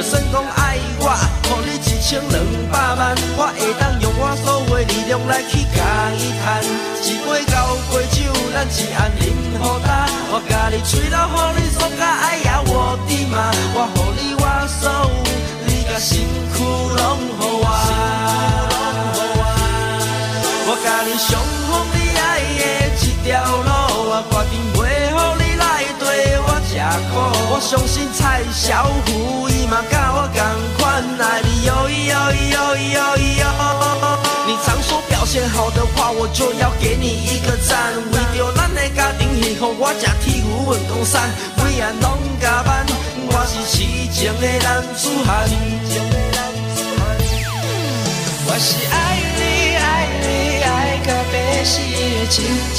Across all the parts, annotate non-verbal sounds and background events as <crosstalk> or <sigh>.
就算讲爱我，予你一千两百万，我会当用我所有力量来去甲伊赚。一杯交杯酒，咱一暗饮好干。我甲你吹到，予你爽甲哎呀我的妈！我予你我所有，你甲身躯拢予我。我甲你上好你爱的一条路苦。我相信蔡小虎伊嘛甲我同款爱你哟哟哟哟哟。你常说表现好的话，我就要给你一个赞。为着咱的家庭幸福，我吃铁牛运江山，每晚拢加班。我是痴情的男子汉。我是爱你爱你爱到要死的痴情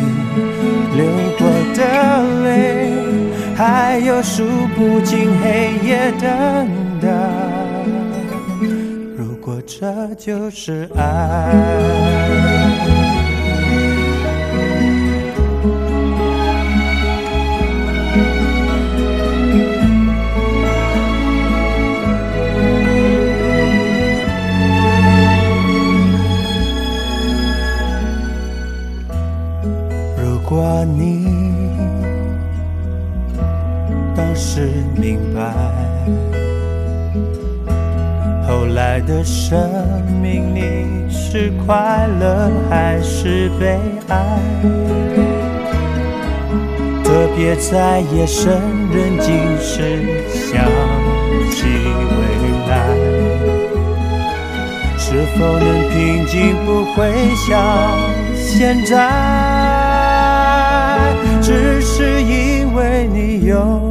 的泪，还有数不尽黑夜等待。如果这就是爱。如果你是明白，后来的生命你是快乐还是悲哀？特别在夜深人静时想起未来，是否能平静？不会想现在。只是因为你有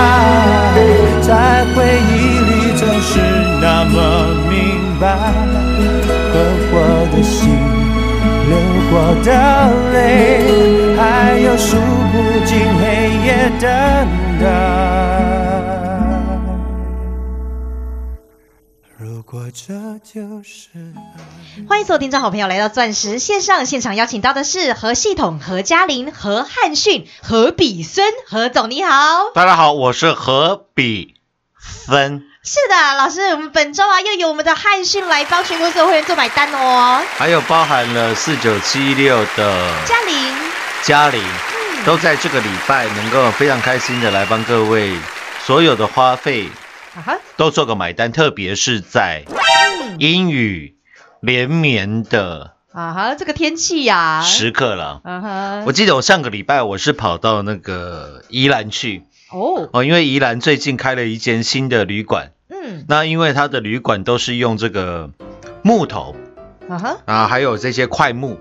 等待。如果这就是爱。欢迎所有听众好朋友来到钻石线上现场，邀请到的是何系统、何嘉玲、何汉逊、何比孙，何总你好。大家好，我是何比分，是的，老师，我们本周啊又有我们的汉逊来帮全国所有会员做买单哦。还有包含了四九七六的嘉玲，嘉玲，都在这个礼拜能够非常开心的来帮各位所有的花费啊哈，都做个买单，特别是在阴雨连绵的啊哈，这个天气呀、时刻了。嗯哼，我记得我上个礼拜我是跑到那个宜兰去。哦，哦，因为宜兰最近开了一间新的旅馆，嗯，那因为它的旅馆都是用这个木头啊哈，啊，还有这些块木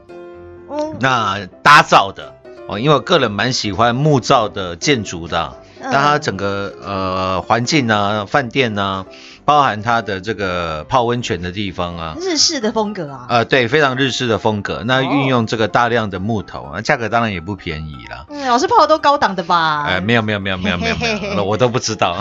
嗯，那搭造的哦，因为我个人蛮喜欢木造的建筑的，嗯。那它整个呃环境啊、饭店啊，包含它的这个泡温泉的地方啊，日式的风格啊，呃，对，非常日式的风格。那哦运用这个大量的木头啊，价格当然也不便宜啦。嗯，老师泡的都高档的吧？呃，没有没有没有没有没有没有，我都不知道。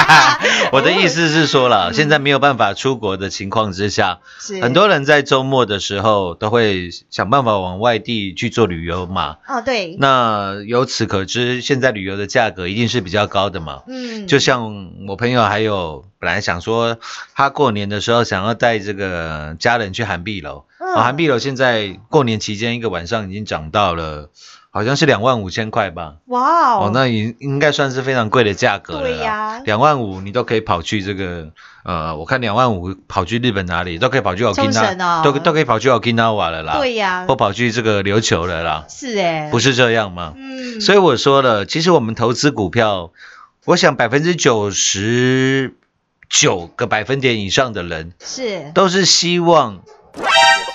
<laughs> 我的意思是说了，现在没有办法出国的情况之下，是很多人在周末的时候都会想办法往外地去做旅游嘛。哦，对，那由此可知，现在旅游的价格一定是比较高的嘛。嗯，就像我朋友还有本来想说，他过年的时候想要带这个家人去韩碧楼，嗯啊，韩碧楼现在过年期间一个晚上已经涨到了，好像是两万五千块吧。哇哦，哦，那应应该算是非常贵的价格了啦。对呀两万五你都可以跑去这个，呃，我看两万五跑去日本哪里都可以跑去冲绳 Okinawa，、哦都都可以跑去 Okinawa 了啦。对呀或跑去这个琉球了啦，是哎，不是这样吗？嗯，所以我说了，其实我们投资股票，我想百分之九十九个百分点以上的人，是都是希望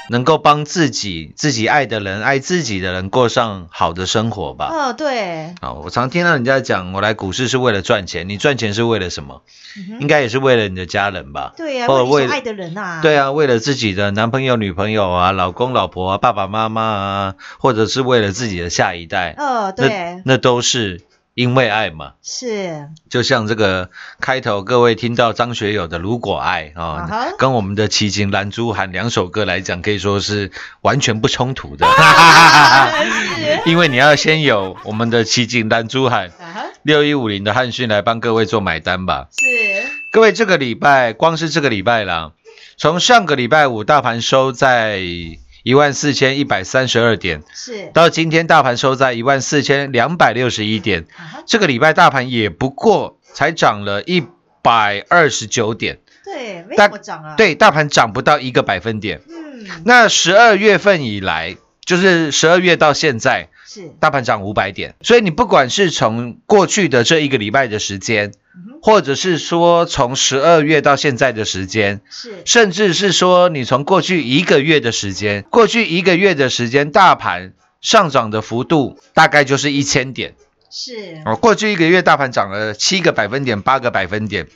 能够帮自己、自己爱的人、爱自己的人过上好的生活吧。哦，对，啊，我常听到人家讲，我来股市是为了赚钱，你赚钱是为了什么？嗯应该也是为了你的家人吧？对呀，或者为爱的人啊，对啊，为了自己的男朋友、女朋友啊、老公、老婆啊、爸爸妈妈啊，或者是为了自己的下一代，哦，那对，那都是因为爱嘛。是，就像这个开头，各位听到张学友的《如果爱》啊、跟我们的齐秦、蓝珠涵两首歌来讲，可以说是完全不冲突的。<laughs> 因为你要先有我们的齐秦、蓝珠涵啊哈，六一五零的汉讯来帮各位做买单吧。是，各位，这个礼拜光是这个礼拜啦，从上个礼拜五大盘收在一万四千一百三十二点，是，到今天大盘收在一万四千两百六十一点。这个礼拜大盘也不过才涨了一百二十九点，对，没大怎么涨啊，，对，大盘涨不到一个百分点。嗯，那十二月份以来，就是十二月到现在，是，大盘涨五百点，所以你不管是从过去的这一个礼拜的时间，或者是说从十二月到现在的时间，是，甚至是说你从过去一个月的时间，过去一个月的时间，大盘上涨的幅度大概就是一千点。是，哦，过去一个月大盘涨了七个百分点、八个百分点，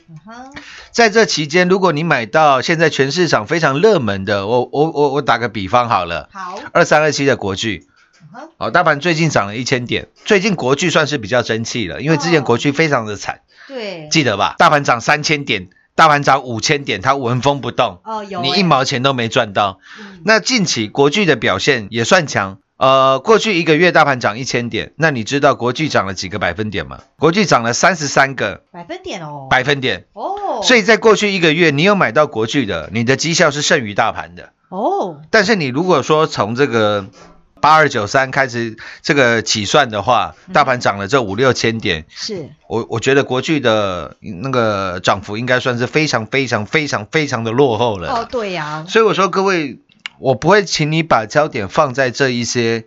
在这期间，如果你买到现在全市场非常热门的，我我我我打个比方好了，好，二三二七的国巨，嗯哼，哦，大盘最近涨了一千点，最近国巨算是比较争气了，因为之前哦。国巨非常的惨，对，记得吧？大盘涨三千点，大盘涨五千点，它纹风不动，哦，有欸你一，毛钱都没赚到。嗯那近期国巨的表现也算强。呃，过去一个月大盘涨一千点，那你知道国巨涨了几个百分点吗？国巨涨了三十三个百分点哦，百分点，哦，所以在过去一个月，你有买到国巨的，你的绩效是胜于大盘的。哦，但是你如果说从这个八二九三开始这个起算的话，大盘涨了这五六千点，是，我我觉得国巨的那个涨幅应该算是非常非常非常非常的落后了。哦，对呀，所以我说各位，我不会请你把焦点放在这一些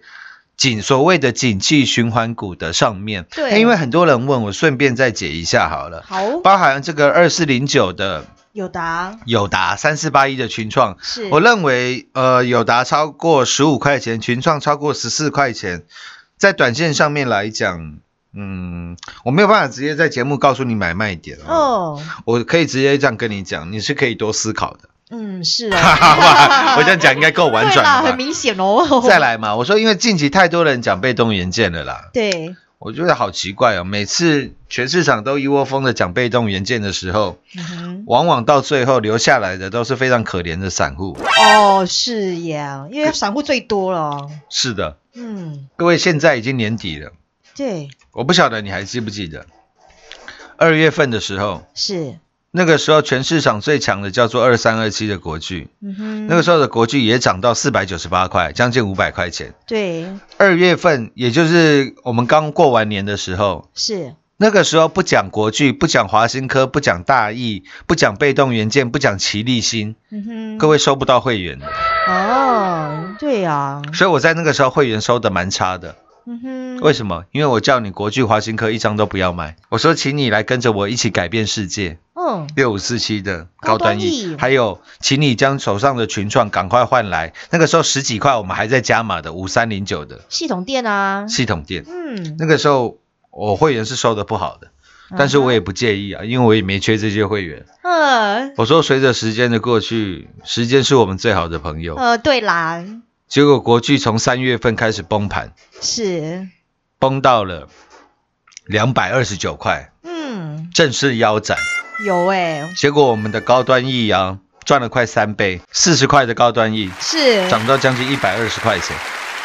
景所谓的景气循环股的上面。对因为很多人问我，顺便再解一下好了。好，包含这个二四零九的有答，友达，三四八一的群创，是，我认为呃友达超过十五块钱，群创超过十四块钱，在短线上面来讲。嗯，我没有办法直接在节目告诉你买卖点哦，哦，我可以直接这样跟你讲，你是可以多思考的。嗯，是哈哈哦，<laughs> 我这样讲应该够婉转了？很明显哦，再，来嘛，我说因为近期太多人讲被动元件了啦，对，我觉得好奇怪哦，每次全市场都一窝蜂的讲被动元件的时候，嗯，往往到最后留下来的都是非常可怜的散户。哦，是呀，因为散户最多了。是的，嗯，各位，现在已经年底了，对，我不晓得你还记不记得，二月份的时候，是，那个时候全市场最强的叫做二三二七的国巨，嗯哼，那个时候的国巨也涨到四百九十八块，将近五百块钱。对，二月份，也就是我们刚过完年的时候，是，那个时候不讲国巨，不讲华新科，不讲大益，不讲被动元件，不讲奇力新，嗯哼，各位收不到会员的。哦，对呀，所以我在那个时候会员收的蛮差的。嗯哼，为什么？因为我叫你国巨、华新科一张都不要买，我说请你来跟着我一起改变世界。嗯，六五四七的高端高端 E，还有，请你将手上的群创赶快换来。那个时候十几块，我们还在加码的五三零九的。系统店啊，系统店，嗯，那个时候我会员是收的不好的，但是我也不介意啊，因为我也没缺这些会员。嗯，我说随着时间的过去，时间是我们最好的朋友。呃，对啦，结果国巨从三月份开始崩盘，是，崩到了两百二十九块，嗯，正式腰斩。有哎，结果我们的高端 E 啊，赚了快三倍，四十块的高端 E 是，涨到将近一百二十块钱，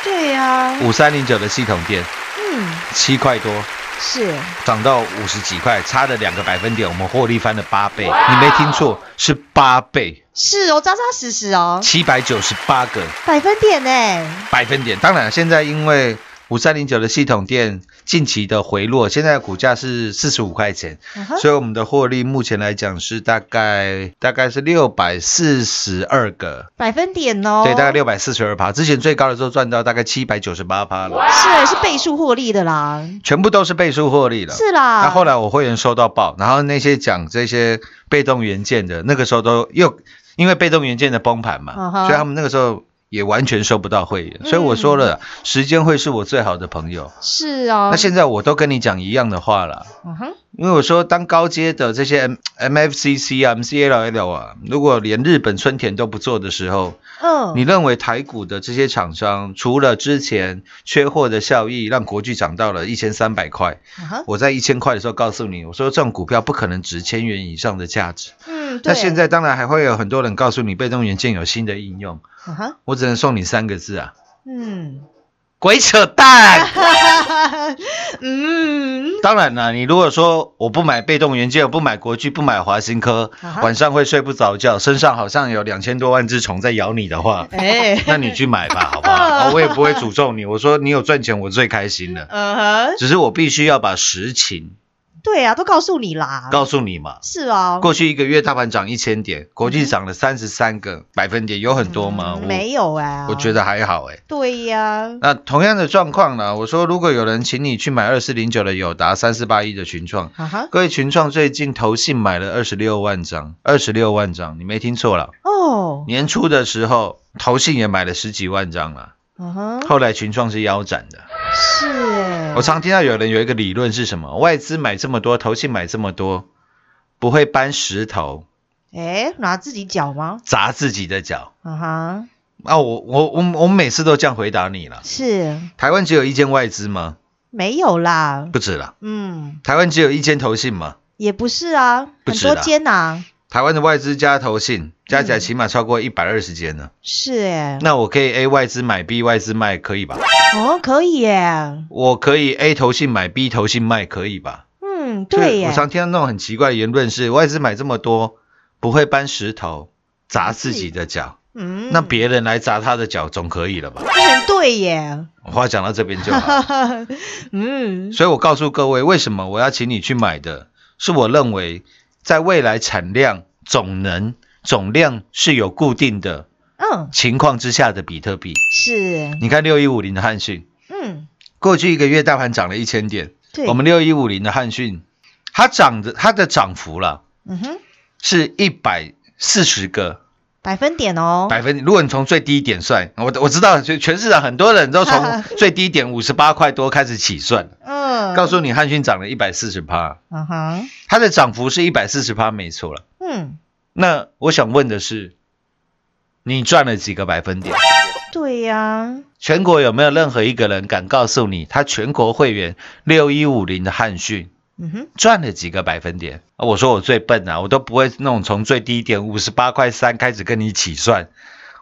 对呀，五三零九的系统店嗯，七块多，是，涨到五十几块，差了两个百分点，我们获利翻了八倍。你没听错，是八倍，是哦，扎扎实实哦，七百九十八个。百分点呢，百分点。当然，现在因为五三零九的系统店近期的回落，现在股价是四十五块钱，嗯哼。所以我们的获利目前来讲是大概大概是六百四十二个。百分点哦，对，大概六百四十二趴，之前最高的时候赚到大概七百九十八趴了，是是倍数获利的啦，全部都是倍数获利了。是啦，那后来我会员收到报，然后那些讲这些被动元件的，那个时候都又因为被动元件的崩盘嘛所以他们那个时候也完全收不到会员。所以我说了，时间会是我最好的朋友。是哦，那现在我都跟你讲一样的话了。嗯哼，因为我说，当高阶的这些 M MFCC 啊、MCLL 啊，如果连日本春田都不做的时候，嗯，你认为台股的这些厂商，除了之前缺货的效益让国巨涨到了一千三百块，嗯，我在一千块的时候告诉你，我说这种股票不可能值千元以上的价值。嗯，那现，在当然还会有很多人告诉你，被动元件有新的应用，我只能送你三个字啊，嗯，鬼扯淡。<laughs> 嗯，当然了，你如果说我不买被动元件，我不买国巨，不买华新科啊晚上会睡不着觉，身上好像有两千多万只虫在咬你的话，哎，<laughs> 那你去买吧，好不好？<laughs> 哦我也不会诅咒你，我说你有赚钱，我最开心了。嗯哼，只是我必须要把实情对啊，都告诉你啦，告诉你嘛。是啊，过去一个月大盘涨一千点，国际涨了三十三个百分点，有很多吗？嗯没有啊，我觉得还好哎。对呀，那同样的状况呢？我说如果有人请你去买二四零九的友达，三四八一的群创，各位群创最近投信买了二十六万张，二十六万张，你没听错了。哦，年初的时候，投信也买了十几万张了，后来群创是腰斩的。是哎，我常听到有人有一个理论是什么？外资买这么多，投信买这么多，不会搬石头哎，拿自己脚吗？砸自己的脚啊哈，啊！我我我我每次都这样回答你了。是台湾只有一间外资吗？没有啦，不止了。嗯，台湾只有一间投信吗？也不是啊，很多啦间呐，台湾的外资加投信加嗯起来起码超过一百二十间呢。是哎，那我可以 A 外资买 B 外资卖，可以吧？哦，可以耶，我可以 A 投信买 B 投信卖，可以吧？嗯，对耶我，常听到那种很奇怪的言论是，外资买这么多，不会搬石头砸自己的脚，嗯，那别人来砸他的脚总可以了吧？很对耶，话讲到这边就好。<laughs> 嗯，所以我告诉各位，为什么我要请你去买的，是我认为在未来产量、总能、总量是有固定的嗯，情况之下的比特币。是，你看六一五零的汉讯，嗯，过去一个月大盘涨了一千点，对，我们六一五零的汉讯，它涨的它的涨幅了嗯哼，是一百四十个。百分点哦，百分。如果你从最低点算，我我知道，就全市场很多人都从最低点五十八块多开始起算，嗯，告诉你汉讯涨了一百四十趴，嗯哼，它的涨幅是一百四十趴，没错了。嗯，那我想问的是，你赚了几个百分点？对呀、全国有没有任何一个人敢告诉你，他全国会员六一五零的汉讯嗯哼，赚了几个百分点？啊我说我最笨啊，我都不会那种从最低点五十八块三开始跟你起算，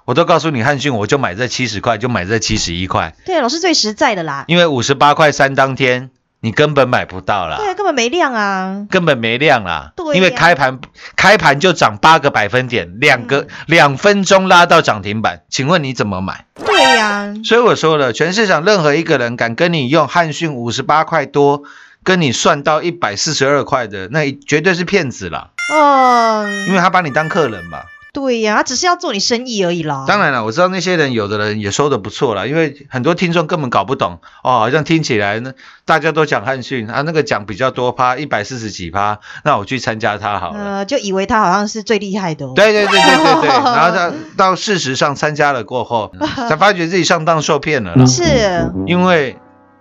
我都告诉你汉讯，我就买这七十块，就买这七十一块，对，老师最实在的啦。因为五十八块三当天你根本买不到啦。对啊，根本没量啊。根本没量啦，对呀因为开盘开盘就涨八个百分点，两个两分钟拉到涨停板，请问你怎么买？对呀、所以我说了，全市场任何一个人敢跟你用汉讯五十八块多，跟你算到一百四十二块的，那绝对是骗子啦，嗯，因为他把你当客人嘛。对呀、他只是要做你生意而已啦。当然了，我知道那些人有的人也收的不错啦，因为很多听众根本搞不懂哦，好像听起来呢，大家都讲汉逊啊，那个讲比较多趴，一百四十几趴，那我去参加他好了。呃，就以为他好像是最厉害的、哦。对对对对对对，<laughs> 然后到到事实上参加了过后，才发觉自己上当受骗了啦，是因为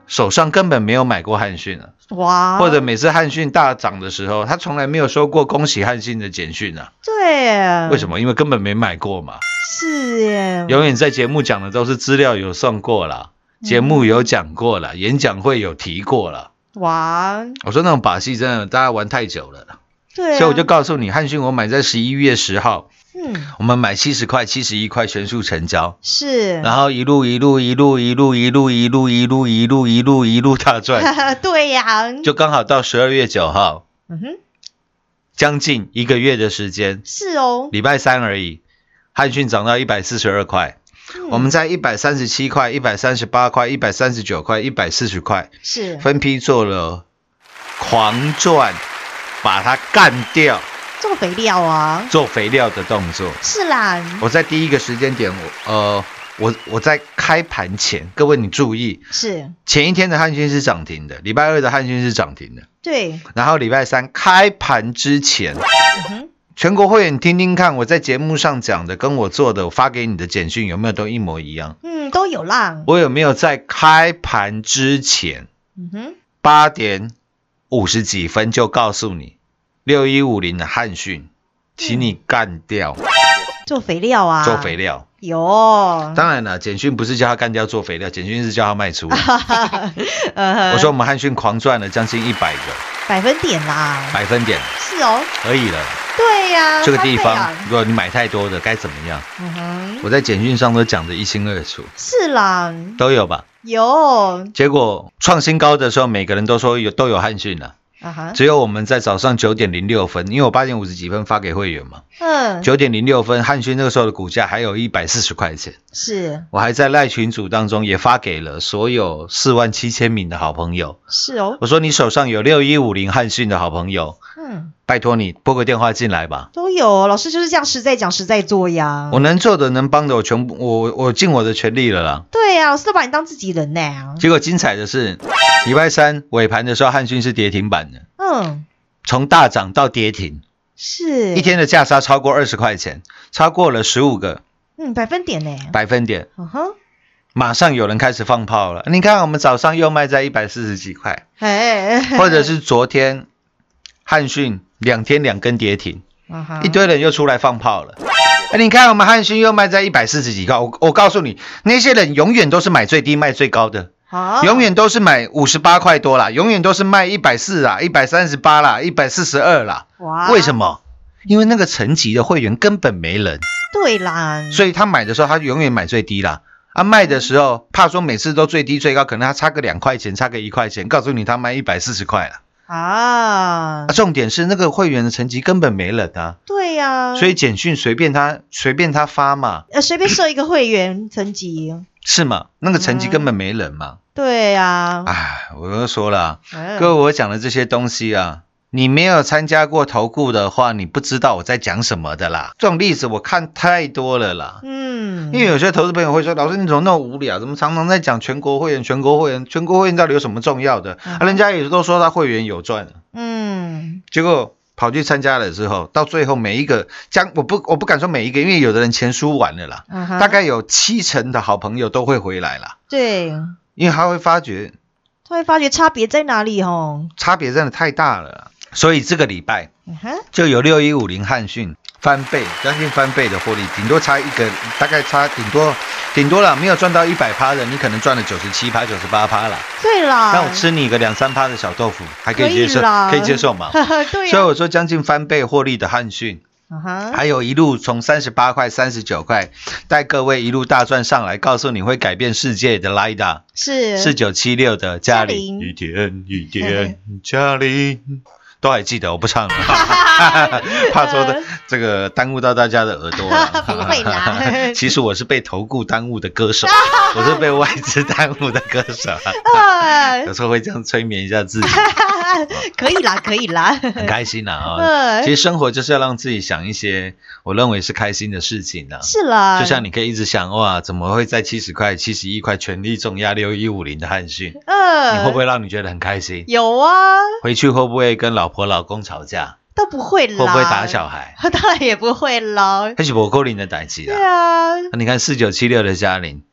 手上根本没有买过汉讯啊，哇，或者每次汉讯大涨的时候，他从来没有收过恭喜汉讯的简讯啊，对，为什么？因为根本没买过嘛，是耶，永远在节目讲的都是资料有送过了，节目有讲过了，演讲会有提过了。哇，我说那种把戏真的大家玩太久了。啦，对、啊，所以我就告诉你，汉讯我买在十一月十号，嗯。我们买七十块、七十一块全数成交。是，然后一路一路一路一路一路一路一路一路一路一路大赚，<laughs> 对呀、就刚好到十二月九号，嗯哼，将近一个月的时间，是哦，礼拜三而已，汉讯涨到一百四十二块，嗯。我们在一百三十七块、一百三十八块、一百三十九块、一百四十块是。分批做了狂赚，把它干掉，做肥料啊，做肥料的动作。是啦，我在第一个时间点，我呃，我我在开盘前，各位你注意，是。前一天的汉讯是涨停的，礼拜二的汉讯是涨停的，对，然后礼拜三开盘之前，嗯，全国会员听听看，我在节目上讲的，跟我做的，我发给你的简讯有没有都一模一样？嗯，都有啦，我有没有在开盘之前嗯哼，八点五十几分就告诉你，六一五零的汉讯，请你干掉，做肥料啊，做肥料。有，当然了，简讯不是叫他干掉做肥料，简讯是叫他卖出。<laughs> 呃。我说我们汉讯狂赚了将近一百个。百分点啦，百分点。是哦，可以了。对呀、这个地方如果你买太多的该怎么样？嗯哼，我在简讯上都讲得一清二楚，是啦，都有吧？有，结果创新高的时候，每个人都说有都有汉讯了，啊哈，只有我们在早上九点零六分，因为我八点五十几分发给会员嘛，嗯，九点零六分汉轩那个时候的股价还有一百四十块钱，是。我还在赖群组当中也发给了所有四万七千名的好朋友，是哦，我说你手上有六一五零汉讯的好朋友，嗯，拜托你拨个电话进来吧。都有，老师就是这样实在讲实在做呀。我能做的、能帮的，我全部我我尽我的全力了啦。对呀、老师都把你当自己人呢。结果精彩的是，礼拜三尾盘的时候，汉讯是跌停板的，嗯，从大涨到跌停，是一，天的价差超过二十块钱，超过了十五个嗯，百分点呢。百分点，嗯哼，马上有人开始放炮了。你看，我们早上又卖在一百四十几块，哎，或者是昨天汉讯两天两根跌停，一堆人又出来放炮了。哎，你看我们汉讯又卖在一百四十几块，我我告诉你，那些人永远都是买最低卖最高的。永远都是买五十八块多啦，永远都是卖一百四啦，一百三十八啦，一百四十二啦。哇，为什？么？因为那个层级的会员根本没人，对啦，所以他买的时候他永远买最低啦。啊，卖的时候怕说每次都最低最高，可能他差个两块钱，差个一块钱，告诉你他卖一百四十块了。啊。啊，，重点是那个会员的成绩根本没人啊，对呀，所以简讯随便他随便他发嘛，呃，随便设一个会员层级，是吗？那个层级根本没人嘛。对呀，哎，我都说了啊，嗯。各位，我讲的这些东西啊，你没有参加过投顾的话，你不知道我在讲什么的啦。这种例子我看太多了啦。嗯，因为有些投资朋友会说：“老师，你怎么那么无聊？怎么常常在讲全国会员、全国会员、全国会员到底有什么重要的？嗯啊，人家也都说他会员有赚，嗯，结果跑去参加了之后，到最后每一个将我不我不敢说每一个，因为有的人钱输完了啦，大概有七成的好朋友都会回来啦，对，因为他会发觉他会发觉差别在哪里哦。差别真的太大了啦。所以这个礼拜就有六一五零汉讯翻倍，将近翻倍的获利，顶多差一个，大概差顶多顶多了，没有赚到一百趴的，你可能赚了九十七趴、九十八趴了。对啦，那我吃你个两三趴的小豆腐，还可以接受，可以可以接受吗？<laughs> 对呀，所以我说将近翻倍获利的汉讯，还有一路从三十八块、三十九块带各位一路大赚上来，告诉你会改变世界的 Lida 是。四九七六的嘉玲，一天一天嘉玲。都还记得，我不唱了，<laughs> 怕说的这个耽误到大家的耳朵了。<laughs> 不会啦。<laughs> 其实我是被投顾耽误的歌手，我是被外资耽误的歌手，啊。有时候会这样催眠一下自己。<laughs> 可以啦，<laughs> 可以啦，很开心啦啊、<laughs> 嗯其实生活就是要让自己想一些我认为是开心的事情呐、是啦，就像你可以一直想哇，怎么会在七十块、七十一块全力重压六一五零的汉讯？嗯，你会不会让你觉得很开心？有啊？回去会不会跟老婆老公吵架？都不会啦，会不会打小孩？<laughs> 当然也不会啦。还是我扣零的代际对。啊，那你看四九七六的嘉玲，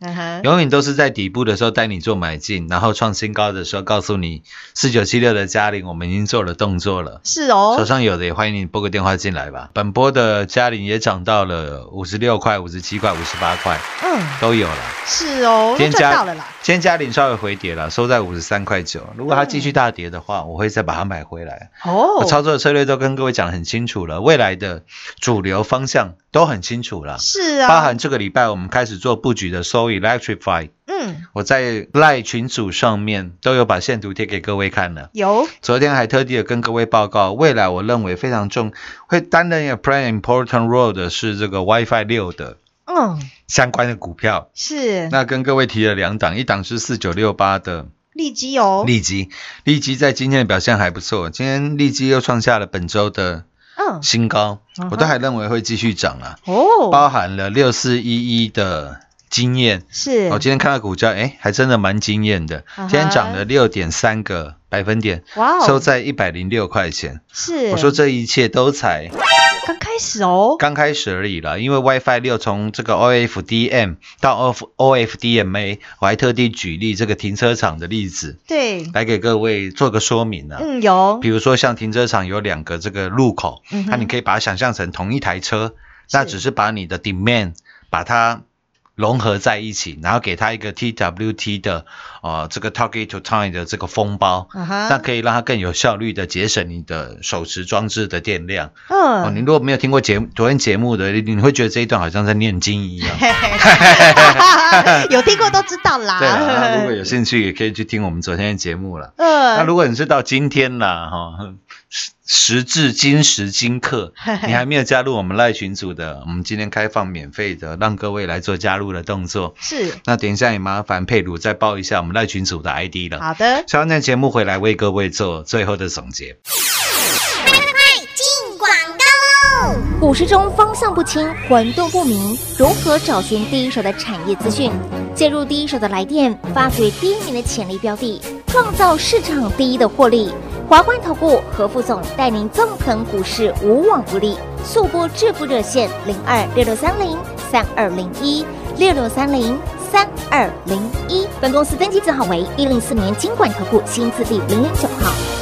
永远都是在底部的时候带你做买进，然后创新高的时候告诉你四九七六的嘉玲，我们已经做了动作了。是哦手，上有的也欢迎你拨个电话进来吧。本波的嘉玲也涨到了五十六块、五十七块、五十八块嗯，都有了。是哦，都今天嘉到了啦。今天嘉玲稍微回跌了，收在五十三块九。如果它继续大跌的话，我会再把它买回来。哦我，操作的策略都跟各位讲得很清楚了，未来的主流方向都很清楚了。是啊，包含这个礼拜我们开始做布局的 So Electrify，嗯，我在赖群组上面都有把线图贴给各位看了。有昨天还特地的跟各位报告，未来我认为非常重，会担任一个 play important role 的是这个 WiFi 六的嗯相关的股票。是那跟各位提了两档，一档是四九六八的利基哦，利基，利基在今天的表现还不错，今天利基又创下了本周的嗯。新高，嗯我都还认为会继续涨啊，哦，包含了六四一一的经验。是。我今天看到股价，哎，还真的蛮惊艳的，今天涨了六点三个百分点，哇哦，收在一百零六块钱。是。我说这一切都才始哦，刚开始而已啦，因为 WiFi 六从这个 OFDM 到 O OFDMA，我还特地举例这个停车场的例子对，来给各位做个说明啊。嗯有。比如说像停车场有两个这个路口，那你可以把它想象成同一台车，那只是把你的 demand 把它融合在一起，然后给它一个 TWT 的呃这个 target to time 的这个封包，那可以让它更有效率的节省你的手持装置的电量。哦，你嗯，如果没有听过节昨天节目的，你你会觉得这一段好像在念经一样。<laughs> 有听过都知道啦。<laughs> 对啊，如果有兴趣，也可以去听我们昨天的节目了。那嗯，如果你是到今天啦，哈，时时至今时今刻，你还没有加入我们赖群组的，我们今天开放免费的，让各位来做加入的动作。是那等一下也麻烦佩鲁再报一下我们赖群组的 ID 了。好的，下完那节目回来为各位做最后的总结。进广告喽！股市中方向不清、混沌不明，如何找寻第一手的产业资讯？介入第一手的来电，发掘第一名的潜力标的，创造市场第一的获利。华冠投顾何副总带领纵横股市，无往不利。速播致富热线零二六六三零三二零一六六三零三二零一。本公司登记证号为一零四年经管投顾新字第零零九号。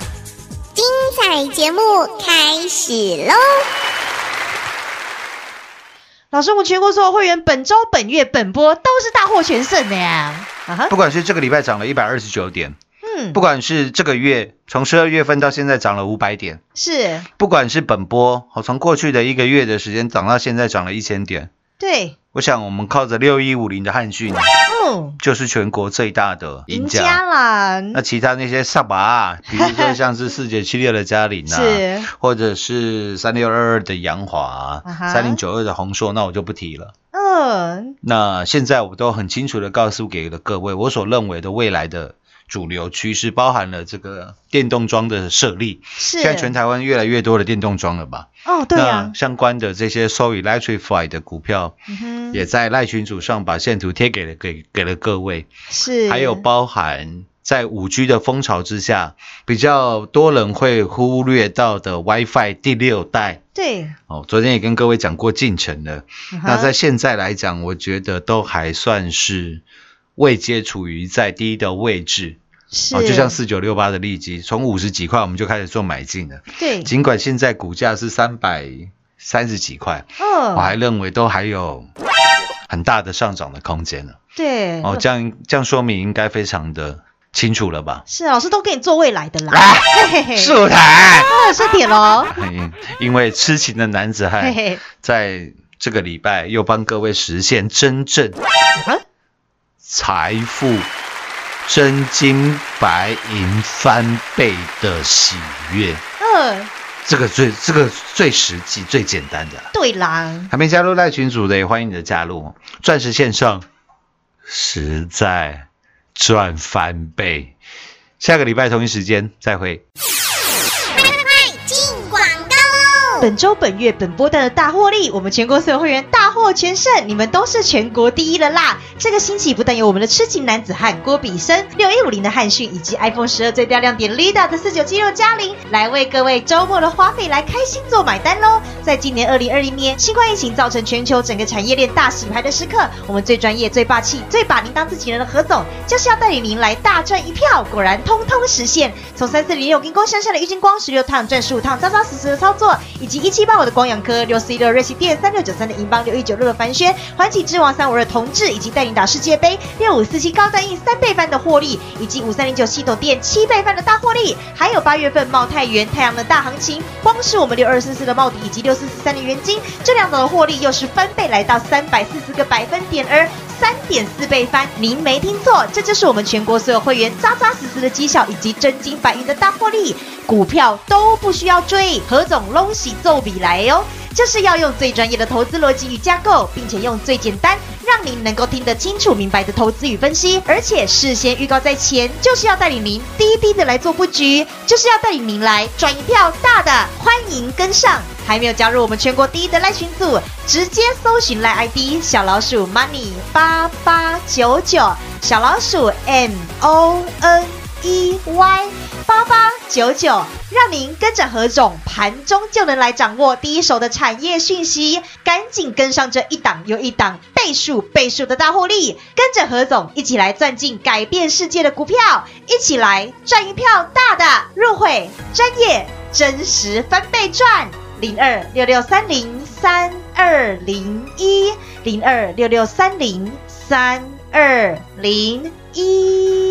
精彩节目开始喽！老师，我们全国所有会员本周、本月、本波都是大获全胜的呀！啊哈，不管是这个礼拜涨了一百二十九点，嗯，不管是这个月从十二月份到现在涨了五百点，是不管是本波，我从过去的一个月的时间涨到现在涨了一千点，对，我想我们靠着六一五零的汉讯，嗯，就是全国最大的赢赢家。家啦，那其他那些萨巴啊，比如说像是四九七六的嘉玲啊，是。或者是三六二二的杨华三零九二的红硕，那我就不提了。嗯，那现在我都很清楚的告诉给了各位，我所认为的未来的主流趋势，包含了这个电动桩的设立。是现在全台湾越来越多的电动桩了吧？哦，对啊那，相关的这些 So Electrify 的股票，嗯也在赖群组上把线图贴给了给给了各位，是，还有包含在五 G 的风潮之下，比较多人会忽略到的 WiFi 第六代。对，哦，昨天也跟各位讲过进程了。那在现在来讲，我觉得都还算是未接处于在第一的位置。是，哦，就像四九六八的利基，从五十几块我们就开始做买进了。对，尽管现在股价是三百三十几块，嗯，我还认为都还有很大的上涨的空间呢。对，哦，这样这样说明应该非常的清楚了吧？是老师都给你做未来的啦，啊嘿嘿嘿，是台，啊是铁龙，因 <laughs> 因为痴情的男子汉在这个礼拜又帮各位实现真正啊？财富真金白银翻倍的喜悦。嗯，这个最这个最实际、最简单的啦。对啦，还没加入赖群组的，也欢迎你的加入。钻石线上实在赚翻倍。下个礼拜同一时间再会。进广告喽！本周、本月、本波段的大获利，我们全国所有会员大获全胜，你们都是全国第一了啦！这个星期不但有我们的痴情男子汉郭比生、六一五零的汉讯，以及 iPhone 十二最大亮点 Lida 的四九七六嘉玲，来为各位周末的花费来开心做买单喽！在今年二零二零年新冠疫情造成全球整个产业链大洗牌的时刻，我们最专业、最霸气、最把您当自己人的何总，就是要带领您来大赚一票，果然通通实现！从三四零六金光闪闪的郁金光，十六趟赚十五趟，扎扎实实的操作，以及一七八五的光阳科，六四一六瑞奇电，三六九三的银邦，六一九九六的凡轩，环起之王三五二同志，以及带领打世界杯，六五四七高单印三倍翻的获利，以及五三零九系统店七倍翻的大获利，还有八月份茂泰元太阳的大行情，光是我们六二四四的茂迪以及六四四三的元金，这两种的获利又是翻倍来到三百四十个百分点，而三点四倍翻，您没听错，这就是我们全国所有会员扎扎实实的绩效以及真金白银的大获利，股票都不需要追，何总隆喜奏比来哟、就是要用最专业的投资逻辑与架构，并且用最简单让您能够听得清楚明白的投资与分析，而且事先预告在前，就是要带领您滴滴的来做布局，就是要带领您来赚一票大的，欢迎跟上。还没有加入我们全国第一的赖群组，直接搜寻赖 ID 小老鼠 money 八八九九，小老鼠 M O N E Y 八八九九，让您跟着何总盘中就能来掌握第一手的产业讯息，赶紧跟上这一档又一档倍数倍数的大获利，跟着何总一起来赚进改变世界的股票，一起来赚一票大的，入会专业真实翻倍赚。零二六六三零三二零一零二六六三零三二零一。